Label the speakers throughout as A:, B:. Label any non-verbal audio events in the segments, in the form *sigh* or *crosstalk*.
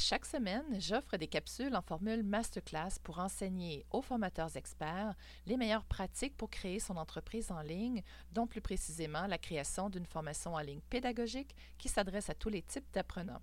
A: chaque semaine, j'offre des capsules en formule masterclass pour enseigner aux formateurs experts les meilleures pratiques pour créer son entreprise en ligne, dont plus précisément la création d'une formation en ligne pédagogique qui s'adresse à tous les types d'apprenants.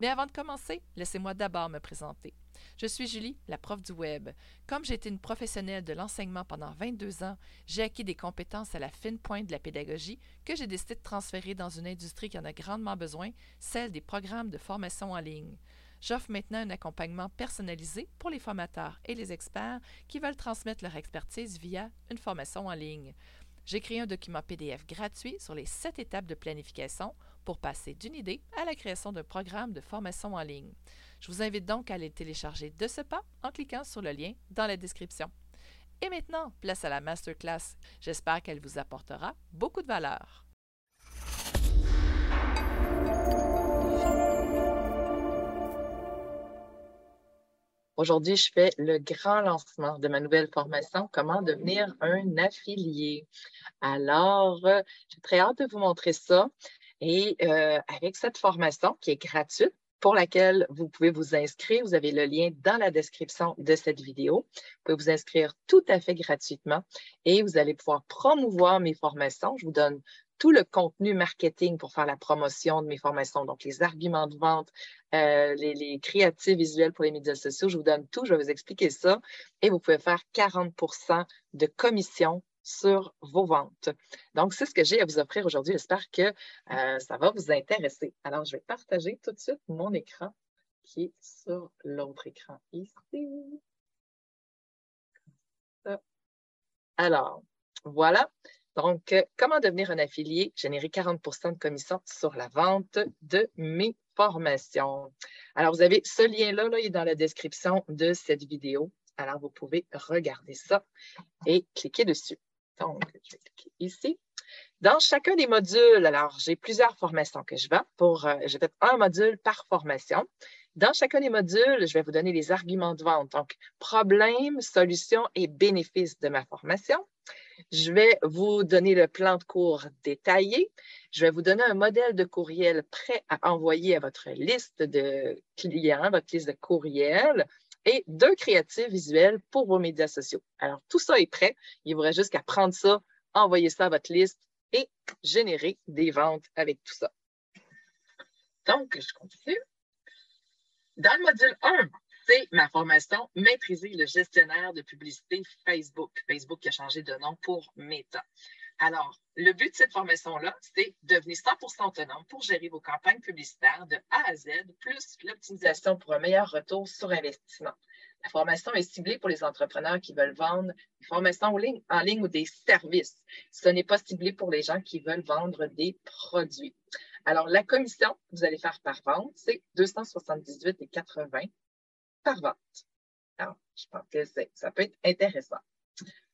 A: Mais avant de commencer, laissez-moi d'abord me présenter. Je suis Julie, la prof du web. Comme j'ai été une professionnelle de l'enseignement pendant 22 ans, j'ai acquis des compétences à la fine pointe de la pédagogie que j'ai décidé de transférer dans une industrie qui en a grandement besoin, celle des programmes de formation en ligne. J'offre maintenant un accompagnement personnalisé pour les formateurs et les experts qui veulent transmettre leur expertise via une formation en ligne. J'ai créé un document PDF gratuit sur les sept étapes de planification pour passer d'une idée à la création d'un programme de formation en ligne. Je vous invite donc à aller télécharger de ce pas en cliquant sur le lien dans la description. Et maintenant, place à la masterclass. J'espère qu'elle vous apportera beaucoup de valeur.
B: Aujourd'hui, je fais le grand lancement de ma nouvelle formation, comment devenir un affilié. Alors, j'ai très hâte de vous montrer ça. Et euh, avec cette formation qui est gratuite, pour laquelle vous pouvez vous inscrire. Vous avez le lien dans la description de cette vidéo. Vous pouvez vous inscrire tout à fait gratuitement et vous allez pouvoir promouvoir mes formations. Je vous donne tout le contenu marketing pour faire la promotion de mes formations, donc les arguments de vente, euh, les, créatifs visuels pour les médias sociaux. Je vous donne tout, je vais vous expliquer ça. Et vous pouvez faire 40% de commission sur vos ventes. Donc, c'est ce que j'ai à vous offrir aujourd'hui. J'espère que euh, ça va vous intéresser. Alors, je vais partager tout de suite mon écran qui est sur l'autre écran ici. Alors, voilà. Donc, euh, comment devenir un affilié, générer 40% de commission sur la vente de mes formations? Alors, vous avez ce lien-là, là, il est dans la description de cette vidéo. Alors, vous pouvez regarder ça et cliquer dessus. Donc, je vais cliquer ici. Dans chacun des modules, alors j'ai plusieurs formations que je vends pour, euh, j'ai fait un module par formation. Dans chacun des modules, je vais vous donner les arguments de vente, donc problèmes, solutions et bénéfices de ma formation. Je vais vous donner le plan de cours détaillé. Je vais vous donner un modèle de courriel prêt à envoyer à votre liste de clients, votre liste de courriels et deux créatifs visuels pour vos médias sociaux. Alors, tout ça est prêt. Il vous reste juste qu'à prendre ça, envoyer ça à votre liste et générer des ventes avec tout ça. Donc, je continue. Dans le module 1, c'est ma formation Maîtriser le gestionnaire de publicité Facebook. Facebook qui a changé de nom pour Meta. Alors, le but de cette formation-là, c'est devenir 100% autonome pour gérer vos campagnes publicitaires de A à Z, plus l'optimisation pour un meilleur retour sur investissement. La formation est ciblée pour les entrepreneurs qui veulent vendre des formations en ligne, ou des services. Ce n'est pas ciblé pour les gens qui veulent vendre des produits. Alors, la commission que vous allez faire par vente, c'est 278,80 par vente. Alors, je pense que ça peut être intéressant.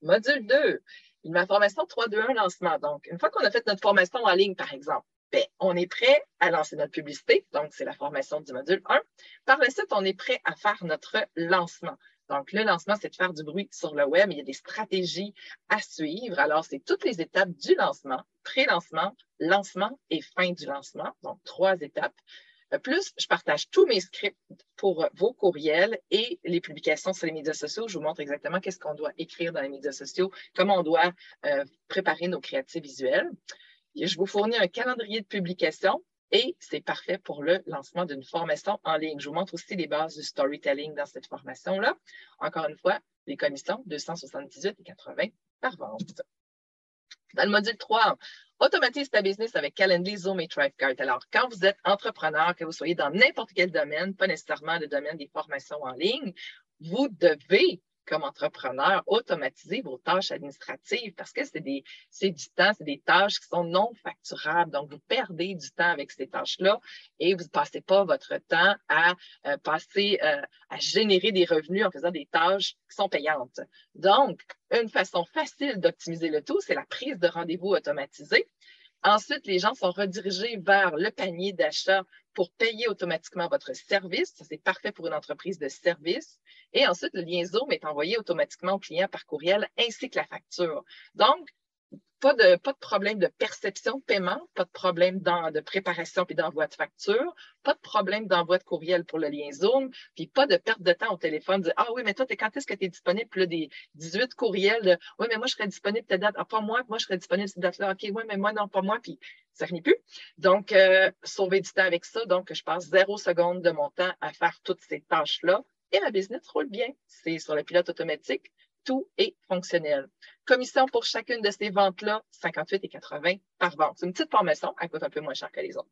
B: Module 2, ma formation 3-2-1 lancement. Donc, une fois qu'on a fait notre formation en ligne, par exemple, ben, on est prêt à lancer notre publicité. Donc, c'est la formation du module 1. Par la suite, on est prêt à faire notre lancement. Donc, le lancement, c'est de faire du bruit sur le web. Il y a des stratégies à suivre. Alors, c'est toutes les étapes du lancement, pré-lancement, lancement et fin du lancement. Donc, trois étapes. Euh, plus, je partage tous mes scripts pour vos courriels et les publications sur les médias sociaux. Je vous montre exactement qu'est-ce qu'on doit écrire dans les médias sociaux, comment on doit euh, préparer nos créatifs visuels. Je vous fournis un calendrier de publication et c'est parfait pour le lancement d'une formation en ligne. Je vous montre aussi les bases du storytelling dans cette formation-là. Encore une fois, les commissions 278,80 par vente. Dans le module 3, automatise ta business avec Calendly, Zoom et Thrivecart. Alors, quand vous êtes entrepreneur, que vous soyez dans n'importe quel domaine, pas nécessairement le domaine des formations en ligne, vous devez comme entrepreneur, automatiser vos tâches administratives parce que c'est du temps, c'est des tâches qui sont non facturables. Donc, vous perdez du temps avec ces tâches-là et vous ne passez pas votre temps à euh, passer, euh, à générer des revenus en faisant des tâches qui sont payantes. Donc, une façon facile d'optimiser le tout, c'est la prise de rendez-vous automatisée. Ensuite, les gens sont redirigés vers le panier d'achat pour payer automatiquement votre service. Ça, c'est parfait pour une entreprise de service. Et ensuite, le lien Zoom est envoyé automatiquement au client par courriel ainsi que la facture. Donc, pas de, problème de perception de paiement, pas de problème de préparation puis d'envoi de facture, pas de problème d'envoi de courriel pour le lien Zoom, puis pas de perte de temps au téléphone. Ah oui, mais toi, quand est-ce que tu es disponible? Puis là, des 18 courriels de Oui, mais moi, je serais disponible telle date. Ah, pas moi, moi, je serais disponible cette date-là. OK, oui, mais moi, non, pas moi. Puis ça finit plus. Donc, euh, sauver du temps avec ça. Donc, je passe zéro seconde de mon temps à faire toutes ces tâches-là. Et ma business roule bien. C'est sur le pilote automatique tout est fonctionnel. Commission pour chacune de ces ventes-là, 58 et 80 par vente. C'est une petite formation, elle coûte un peu moins cher que les autres.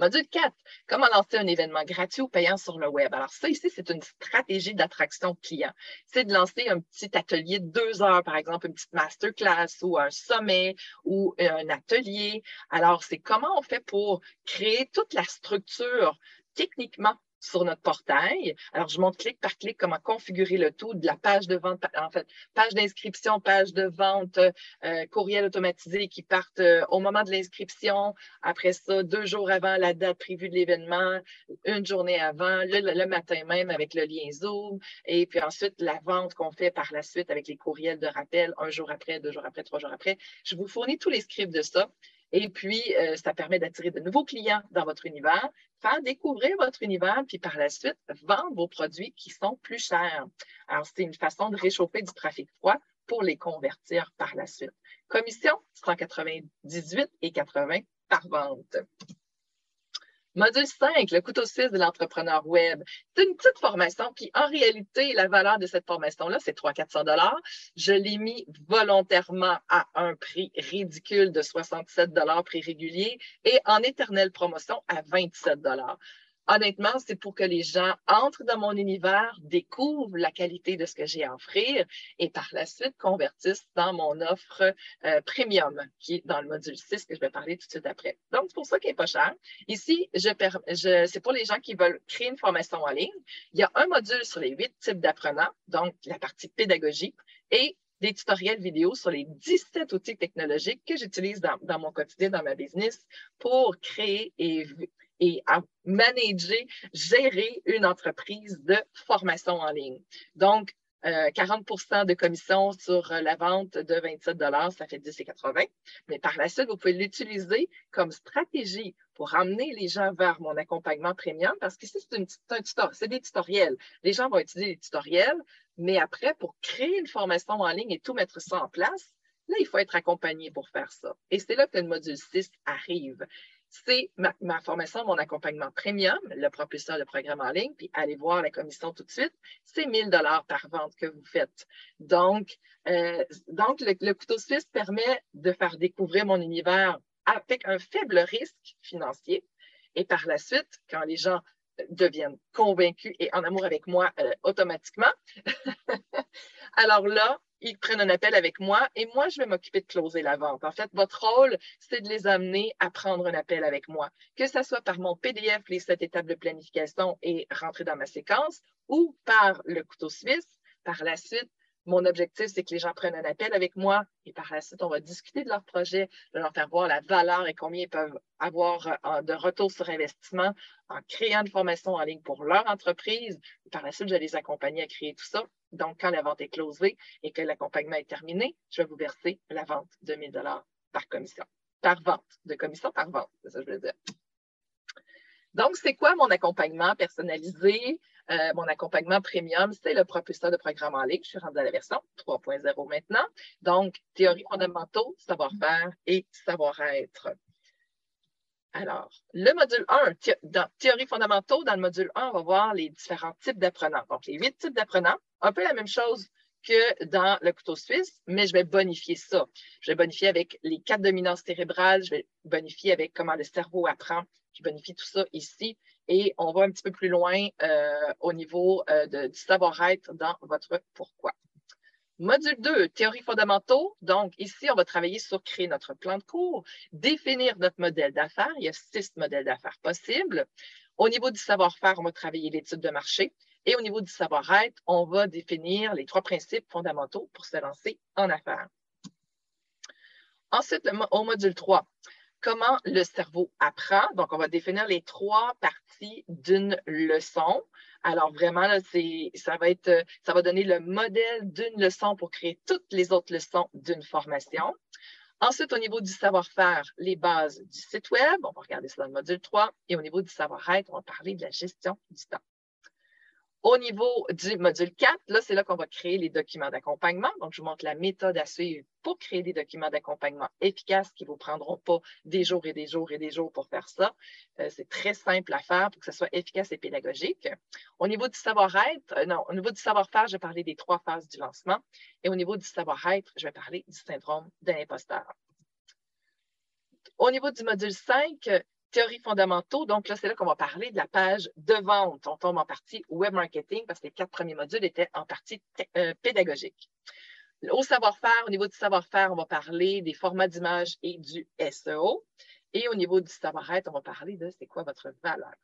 B: Module 4, comment lancer un événement gratuit ou payant sur le web? Alors ça ici, c'est une stratégie d'attraction client. C'est de lancer un petit atelier de deux heures, par exemple, une petite masterclass ou un sommet ou un atelier. Alors, c'est comment on fait pour créer toute la structure techniquement sur notre portail. Alors, je montre clic par clic comment configurer le tout de la page de vente, en fait, page d'inscription, page de vente, euh, courriel automatisé qui partent euh, au moment de l'inscription. Après ça, deux jours avant la date prévue de l'événement, une journée avant, le, matin même avec le lien Zoom. Et puis ensuite, la vente qu'on fait par la suite avec les courriels de rappel, un jour après, deux jours après, trois jours après. Je vous fournis tous les scripts de ça. Et puis, euh, ça permet d'attirer de nouveaux clients dans votre univers, faire découvrir votre univers, puis par la suite, vendre vos produits qui sont plus chers. Alors, c'est une façon de réchauffer du trafic froid pour les convertir par la suite. Commission, 198 et 80 par vente. Module 5, le couteau suisse de l'entrepreneur web. C'est une petite formation qui, en réalité, la valeur de cette formation-là, c'est 300-400 Je l'ai mis volontairement à un prix ridicule de 67 prix régulier et en éternelle promotion à 27 honnêtement, c'est pour que les gens entrent dans mon univers, découvrent la qualité de ce que j'ai à offrir et par la suite convertissent dans mon offre euh, premium qui est dans le module 6 que je vais parler tout de suite après. Donc, c'est pour ça qu'il n'est pas cher. Ici, c'est pour les gens qui veulent créer une formation en ligne. Il y a un module sur les huit types d'apprenants, donc la partie pédagogie, et des tutoriels vidéo sur les 17 outils technologiques que j'utilise dans, mon quotidien, dans ma business, pour créer et et à manager, gérer une entreprise de formation en ligne. Donc, 40% euh, de commission sur la vente de 27 ça fait 10,80. Mais par la suite, vous pouvez l'utiliser comme stratégie pour amener les gens vers mon accompagnement premium parce que c'est un, c'est des tutoriels. Les gens vont utiliser les tutoriels, mais après, pour créer une formation en ligne et tout mettre ça en place, là, il faut être accompagné pour faire ça. Et c'est là que le module 6 arrive c'est ma, formation, mon accompagnement premium, le propulseur de programme en ligne, puis allez voir la commission tout de suite, c'est 1000 dollars par vente que vous faites. Donc, euh, donc le, couteau suisse permet de faire découvrir mon univers avec un faible risque financier. Et par la suite, quand les gens deviennent convaincus et en amour avec moi euh, automatiquement, *laughs* alors là, ils prennent un appel avec moi et moi, je vais m'occuper de closer la vente. En fait, votre rôle, c'est de les amener à prendre un appel avec moi, que ce soit par mon PDF, les sept étapes de planification et rentrer dans ma séquence, ou par le couteau suisse. Par la suite, mon objectif, c'est que les gens prennent un appel avec moi et par la suite, on va discuter de leur projet, de leur faire voir la valeur et combien ils peuvent avoir euh, de retour sur investissement en créant une formation en ligne pour leur entreprise. par la suite, je vais les accompagner à créer tout ça donc, quand la vente est closée et que l'accompagnement est terminé, je vais vous verser la vente de 1000 dollars par commission. Par vente, de commission par vente, c'est ça que je veux dire. Donc, c'est quoi mon accompagnement personnalisé? Euh, mon accompagnement premium, c'est le propulseur de programme en ligne. Je suis rendue à la version 3.0 maintenant. Donc, théorie fondamentaux, savoir-faire et savoir-être. Alors, le module 1, dans théorie fondamentaux, dans le module 1, on va voir les différents types d'apprenants. Donc, les huit types d'apprenants, un peu la même chose que dans le couteau suisse, mais je vais bonifier ça. Je vais bonifier avec les quatre dominances cérébrales, je vais bonifier avec comment le cerveau apprend, je bonifie tout ça ici. Et on va un petit peu plus loin euh, au niveau euh, du savoir-être dans votre pourquoi. Module 2, théorie fondamentaux. Donc, ici, on va travailler sur créer notre plan de cours, définir notre modèle d'affaires. Il y a six modèles d'affaires possibles. Au niveau du savoir-faire, on va travailler l'étude de marché. Et au niveau du savoir-être, on va définir les trois principes fondamentaux pour se lancer en affaires. Ensuite, au module 3, comment le cerveau apprend. Donc, on va définir les trois parties d'une leçon. Alors, vraiment, là, ça, va être, ça va donner le modèle d'une leçon pour créer toutes les autres leçons d'une formation. Ensuite, au niveau du savoir-faire, les bases du site Web, on va regarder ça dans le module 3. Et au niveau du savoir-être, on va parler de la gestion du temps. Au niveau du module 4, là, c'est là qu'on va créer les documents d'accompagnement. Donc, je vous montre la méthode à suivre pour créer des documents d'accompagnement efficaces qui ne vous prendront pas des jours et des jours et des jours pour faire ça. Euh, c'est très simple à faire pour que ce soit efficace et pédagogique. Au niveau du savoir-être, euh, non, au niveau du savoir-faire, je vais parler des trois phases du lancement. Et au niveau du savoir-être, je vais parler du syndrome de l'imposteur. Au niveau du module 5, théories fondamentaux. Donc là, c'est là qu'on va parler de la page de vente. On tombe en partie web marketing parce que les quatre premiers modules étaient en partie euh, pédagogiques. Au savoir-faire, au niveau du savoir-faire, on va parler des formats d'image et du SEO. Et au niveau du savoir-être, on va parler de c'est quoi votre valeur.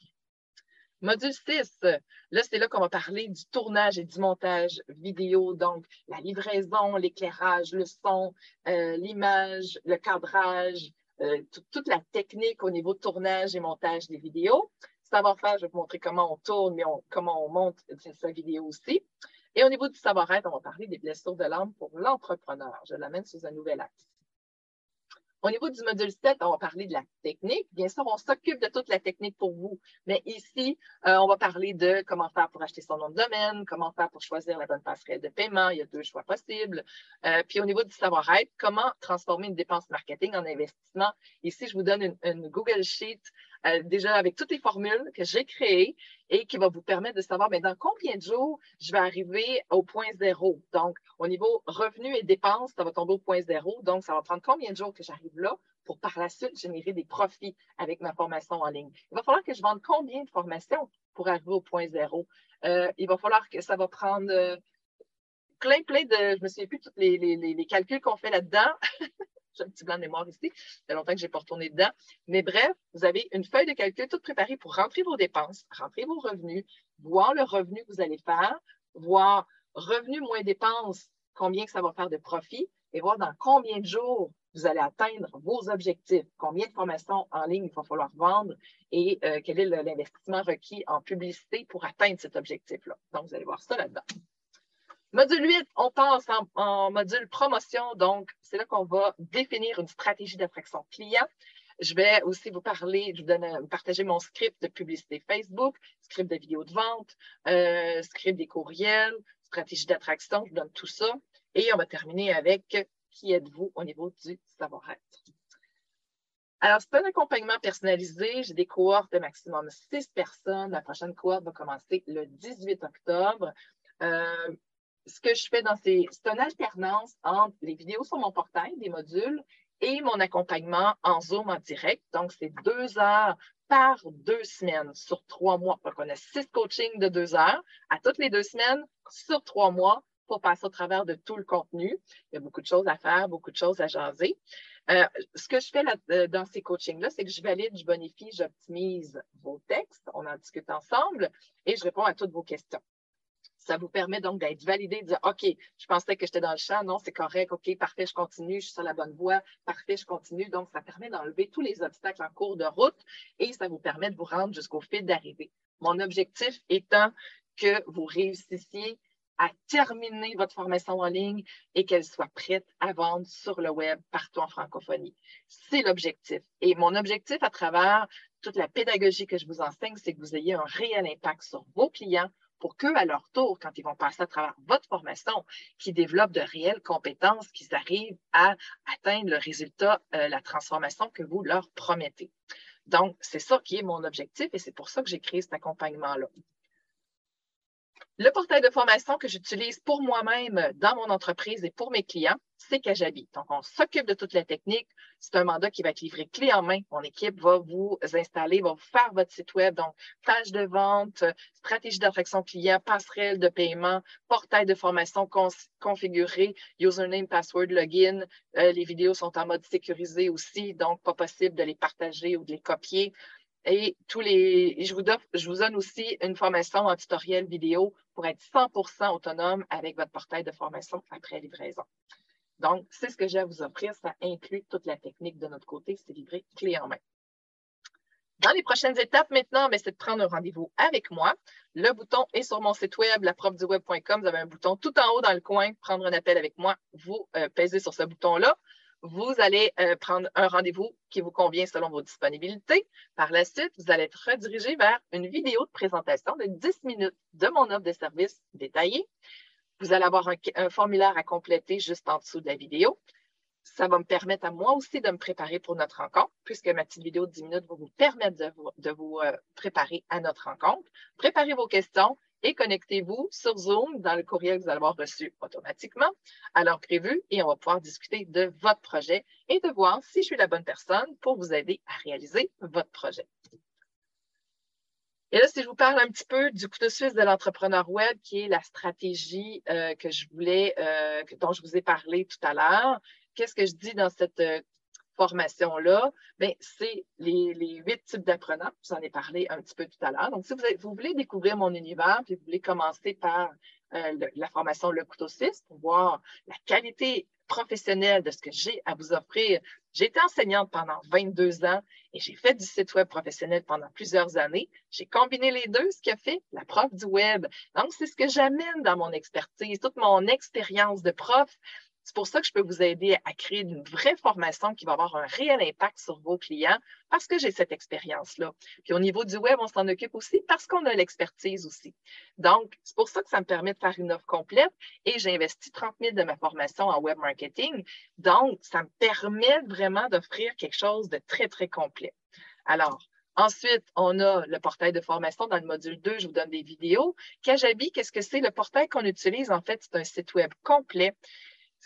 B: Module 6, là, c'est là qu'on va parler du tournage et du montage vidéo, donc la livraison, l'éclairage, le son, euh, l'image, le cadrage, euh, toute la technique au niveau tournage et montage des vidéos. Savoir-faire, je vais vous montrer comment on tourne, mais comment on monte sa vidéo aussi. Et au niveau du savoir-être, on va parler des blessures de l'âme pour l'entrepreneur. Je l'amène sous un nouvel axe. Au niveau du module 7, on va parler de la technique. Bien sûr, on s'occupe de toute la technique pour vous, mais ici, euh, on va parler de comment faire pour acheter son nom de domaine, comment faire pour choisir la bonne passerelle de paiement. Il y a deux choix possibles. Euh, puis au niveau du savoir-être, comment transformer une dépense marketing en investissement. Ici, je vous donne une Google Sheet euh, déjà avec toutes les formules que j'ai créées et qui va vous permettre de savoir mais dans combien de jours je vais arriver au point zéro. Donc, au niveau revenus et dépenses, ça va tomber au point zéro. Donc, ça va prendre combien de jours que j'arrive là pour par la suite générer des profits avec ma formation en ligne? Il va falloir que je vende combien de formations pour arriver au point zéro? Euh, il va falloir que ça va prendre euh, plein, plein de. Je ne me souviens plus tous les, les calculs qu'on fait là-dedans. *laughs* J'ai un petit blanc de mémoire ici. Ça fait longtemps que je n'ai pas retourné dedans. Mais bref, vous avez une feuille de calcul toute préparée pour rentrer vos dépenses, rentrer vos revenus, voir le revenu que vous allez faire, voir revenu moins dépenses, combien que ça va faire de profit et voir dans combien de jours vous allez atteindre vos objectifs, combien de formations en ligne il va falloir vendre et euh, quel est l'investissement requis en publicité pour atteindre cet objectif-là. Donc, vous allez voir ça là-dedans. Module 8, on passe en, module promotion. Donc, c'est là qu'on va définir une stratégie d'attraction client. Je vais aussi vous parler, je vous partager mon script de publicité Facebook, script de vidéo de vente, euh, script des courriels, stratégie d'attraction, je vous donne tout ça. Et on va terminer avec qui êtes-vous au niveau du savoir-être? Alors, c'est un accompagnement personnalisé. J'ai des cohortes de maximum six personnes. La prochaine cohorte va commencer le 18 octobre. Euh, ce que je fais dans ces. C'est une alternance entre les vidéos sur mon portail, des modules, et mon accompagnement en Zoom en direct. Donc, c'est deux heures par deux semaines sur trois mois. Donc, on a six coachings de deux heures à toutes les deux semaines sur trois mois pour passer au travers de tout le contenu. Il y a beaucoup de choses à faire, beaucoup de choses à jaser. Euh, ce que je fais là, euh, dans ces coachings-là, c'est que je valide, je bonifie, j'optimise vos textes, on en discute ensemble et je réponds à toutes vos questions. Ça vous permet donc d'être validé, de dire OK, je pensais que j'étais dans le champ, non, c'est correct, OK, parfait, je continue, je suis sur la bonne voie, parfait, je continue. Donc, ça permet d'enlever tous les obstacles en cours de route et ça vous permet de vous rendre jusqu'au fil d'arrivée. Mon objectif étant que vous réussissiez à terminer votre formation en ligne et qu'elle soit prête à vendre sur le web partout en francophonie. C'est l'objectif. Et mon objectif à travers toute la pédagogie que je vous enseigne, c'est que vous ayez un réel impact sur vos clients pour qu'eux, à leur tour, quand ils vont passer à travers votre formation, qu'ils développent de réelles compétences, qu'ils arrivent à atteindre le résultat, euh, la transformation que vous leur promettez. Donc, c'est ça qui est mon objectif et c'est pour ça que j'ai créé cet accompagnement-là. Le portail de formation que j'utilise pour moi-même dans mon entreprise et pour mes clients, c'est Kajabi. Donc, on s'occupe de toute la technique. C'est un mandat qui va être livré clé en main. Mon équipe va vous installer, va faire votre site web. Donc, page de vente, stratégie d'attraction client, passerelle de paiement, portail de formation configuré, username, password, login. Euh, les vidéos sont en mode sécurisé aussi, donc pas possible de les partager ou de les copier. Et tous les, je vous, donne, aussi une formation en tutoriel vidéo pour être 100% autonome avec votre portail de formation après livraison. Donc, c'est ce que j'ai à vous offrir. Ça inclut toute la technique de notre côté. C'est livré clé en main. Dans les prochaines étapes maintenant, c'est de prendre un rendez-vous avec moi. Le bouton est sur mon site web, laprofduweb.com. Vous avez un bouton tout en haut dans le coin, prendre un appel avec moi. Vous euh, pèsez sur ce bouton-là. Vous allez euh, prendre un rendez-vous qui vous convient selon vos disponibilités. Par la suite, vous allez être redirigé vers une vidéo de présentation de 10 minutes de mon offre de service détaillée. Vous allez avoir un formulaire à compléter juste en dessous de la vidéo ça va me permettre à moi aussi de me préparer pour notre rencontre, puisque ma petite vidéo de 10 minutes va vous permettre de vous, euh, préparer à notre rencontre. Préparez vos questions et connectez-vous sur Zoom dans le courriel que vous allez avoir reçu automatiquement à l'heure prévue et on va pouvoir discuter de votre projet et de voir si je suis la bonne personne pour vous aider à réaliser votre projet. Et là, si je vous parle un petit peu du couteau suisse de l'entrepreneur web, qui est la stratégie euh, que je voulais, euh, dont je vous ai parlé tout à l'heure, qu'est-ce que je dis dans cette euh, formation-là? Bien, c'est les, huit types d'apprenants. Je vous en ai parlé un petit peu tout à l'heure. Donc, si vous, voulez découvrir mon univers, puis vous voulez commencer par euh, la formation Le Couteau 6 pour voir la qualité professionnelle de ce que j'ai à vous offrir. J'ai été enseignante pendant 22 ans et j'ai fait du site web professionnel pendant plusieurs années. J'ai combiné les deux, ce qui fait la prof du web. Donc, c'est ce que j'amène dans mon expertise, toute mon expérience de prof, c'est pour ça que je peux vous aider à créer une vraie formation qui va avoir un réel impact sur vos clients parce que j'ai cette expérience-là. Puis au niveau du web, on s'en occupe aussi parce qu'on a l'expertise aussi. Donc, c'est pour ça que ça me permet de faire une offre complète et j'ai investi 30 000 de ma formation en web marketing. Donc, ça me permet vraiment d'offrir quelque chose de très, très complet. Alors, Ensuite, on a le portail de formation dans le module 2, je vous donne des vidéos. Kajabi, qu'est-ce que c'est? Le portail qu'on utilise, en fait, c'est un site web complet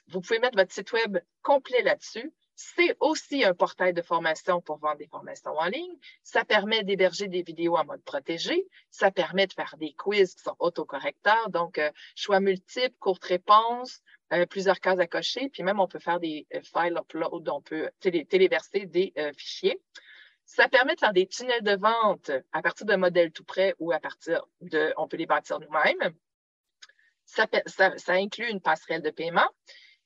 B: vous pouvez mettre votre site web complet là-dessus. C'est aussi un portail de formation pour vendre des formations en ligne. Ça permet d'héberger des vidéos en mode protégé. Ça permet de faire des quiz qui sont autocorrecteurs, donc euh, choix multiples, courtes réponses, euh, plusieurs cases à cocher. Puis même, on peut faire des euh, files upload, on peut téléverser des fichiers. Ça permet de faire des tunnels de vente à partir d'un modèle tout prêt ou à partir de, on peut les bâtir nous-mêmes. ça, inclut une passerelle de paiement.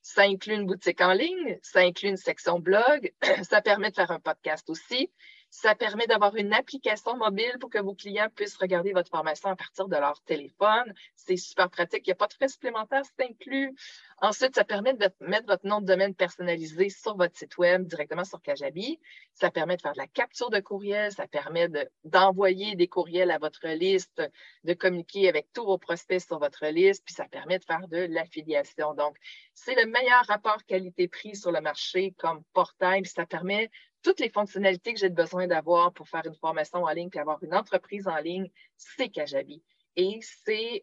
B: Ça inclut une boutique en ligne, ça inclut une section blog, *clears throat* ça permet de faire un podcast aussi, ça permet d'avoir une application mobile pour que vos clients puissent regarder votre formation à partir de leur téléphone. C'est super pratique. Il n'y a pas de frais supplémentaires, c'est inclus. Ensuite, ça permet de mettre votre nom de domaine personnalisé sur votre site Web directement sur Kajabi. Ça permet de faire de la capture de courriel. Ça permet d'envoyer des courriels à votre liste, de communiquer avec tous vos prospects sur votre liste. Puis ça permet de faire de l'affiliation. Donc, c'est le meilleur rapport qualité-prix sur le marché comme portail. Ça permet toutes les fonctionnalités que j'ai besoin d'avoir pour faire une formation en ligne et avoir une entreprise en ligne, c'est Kajabi. Et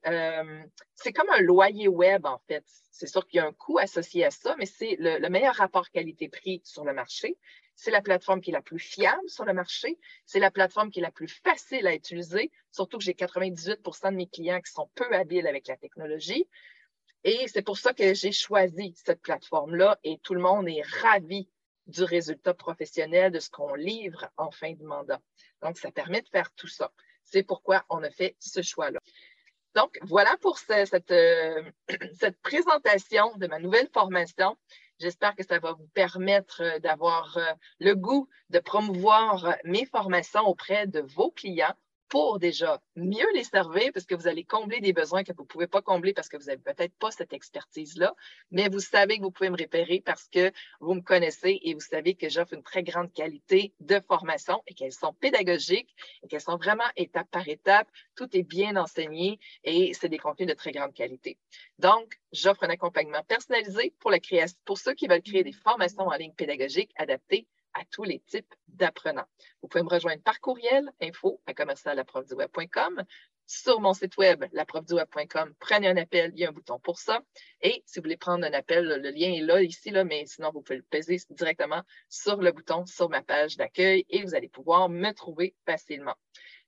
B: euh, c'est comme un loyer web, en fait. C'est sûr qu'il y a un coût associé à ça, mais c'est le, meilleur rapport qualité-prix sur le marché. C'est la plateforme qui est la plus fiable sur le marché. C'est la plateforme qui est la plus facile à utiliser, surtout que j'ai 98% de mes clients qui sont peu habiles avec la technologie. Et c'est pour ça que j'ai choisi cette plateforme-là et tout le monde est ravi du résultat professionnel de ce qu'on livre en fin de mandat. Donc, ça permet de faire tout ça. C'est pourquoi on a fait ce choix-là. Donc, voilà pour cette, euh, *clears throat* cette, présentation de ma nouvelle formation. J'espère que ça va vous permettre d'avoir euh, le goût de promouvoir mes formations auprès de vos clients pour déjà mieux les servir parce que vous allez combler des besoins que vous ne pouvez pas combler parce que vous n'avez peut-être pas cette expertise-là, mais vous savez que vous pouvez me repérer parce que vous me connaissez et vous savez que j'offre une très grande qualité de formation et qu'elles sont pédagogiques et qu'elles sont vraiment étape par étape. Tout est bien enseigné et c'est des contenus de très grande qualité. Donc, j'offre un accompagnement personnalisé pour ceux qui veulent créer des formations en ligne pédagogiques adaptées à tous les types d'apprenants. Vous pouvez me rejoindre par courriel, info à commercial.laprofduweb.com. Sur mon site web, laprofduweb.com, prenez un appel, il y a un bouton pour ça. Et si vous voulez prendre un appel, le lien est là, ici, là, mais sinon, vous pouvez le peser directement sur le bouton sur ma page d'accueil et vous allez pouvoir me trouver facilement.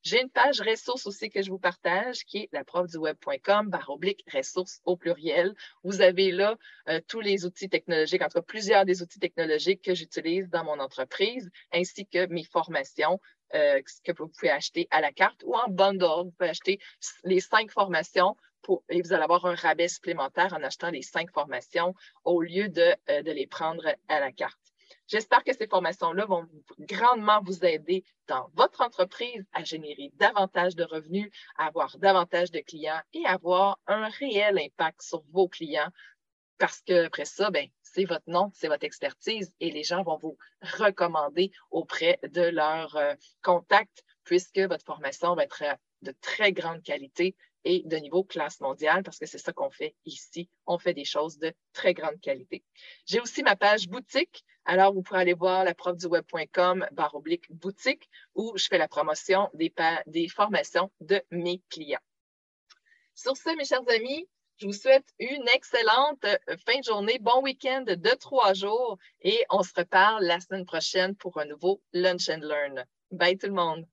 B: J'ai une page ressources aussi que je vous partage qui est la web.com barre oblique ressources au pluriel. Vous avez là euh, tous les outils technologiques, en tout cas plusieurs des outils technologiques que j'utilise dans mon entreprise, ainsi que mes formations euh, que vous pouvez acheter à la carte ou en bundle. Vous pouvez acheter les cinq formations pour, et vous allez avoir un rabais supplémentaire en achetant les cinq formations au lieu de, euh, de les prendre à la carte. J'espère que ces formations-là vont grandement vous aider dans votre entreprise à générer davantage de revenus, à avoir davantage de clients et avoir un réel impact sur vos clients parce qu'après ça, ben, c'est votre nom, c'est votre expertise et les gens vont vous recommander auprès de leurs euh, contacts puisque votre formation va être de très grande qualité et de niveau classe mondiale parce que c'est ça qu'on fait ici. On fait des choses de très grande qualité. J'ai aussi ma page boutique. Alors, vous pouvez aller voir la profduweb.com barre oblique boutique où je fais la promotion des, formations de mes clients. Sur ce, mes chers amis, je vous souhaite une excellente fin de journée, bon week-end de trois jours et on se reparle la semaine prochaine pour un nouveau Lunch and Learn. Bye tout le monde.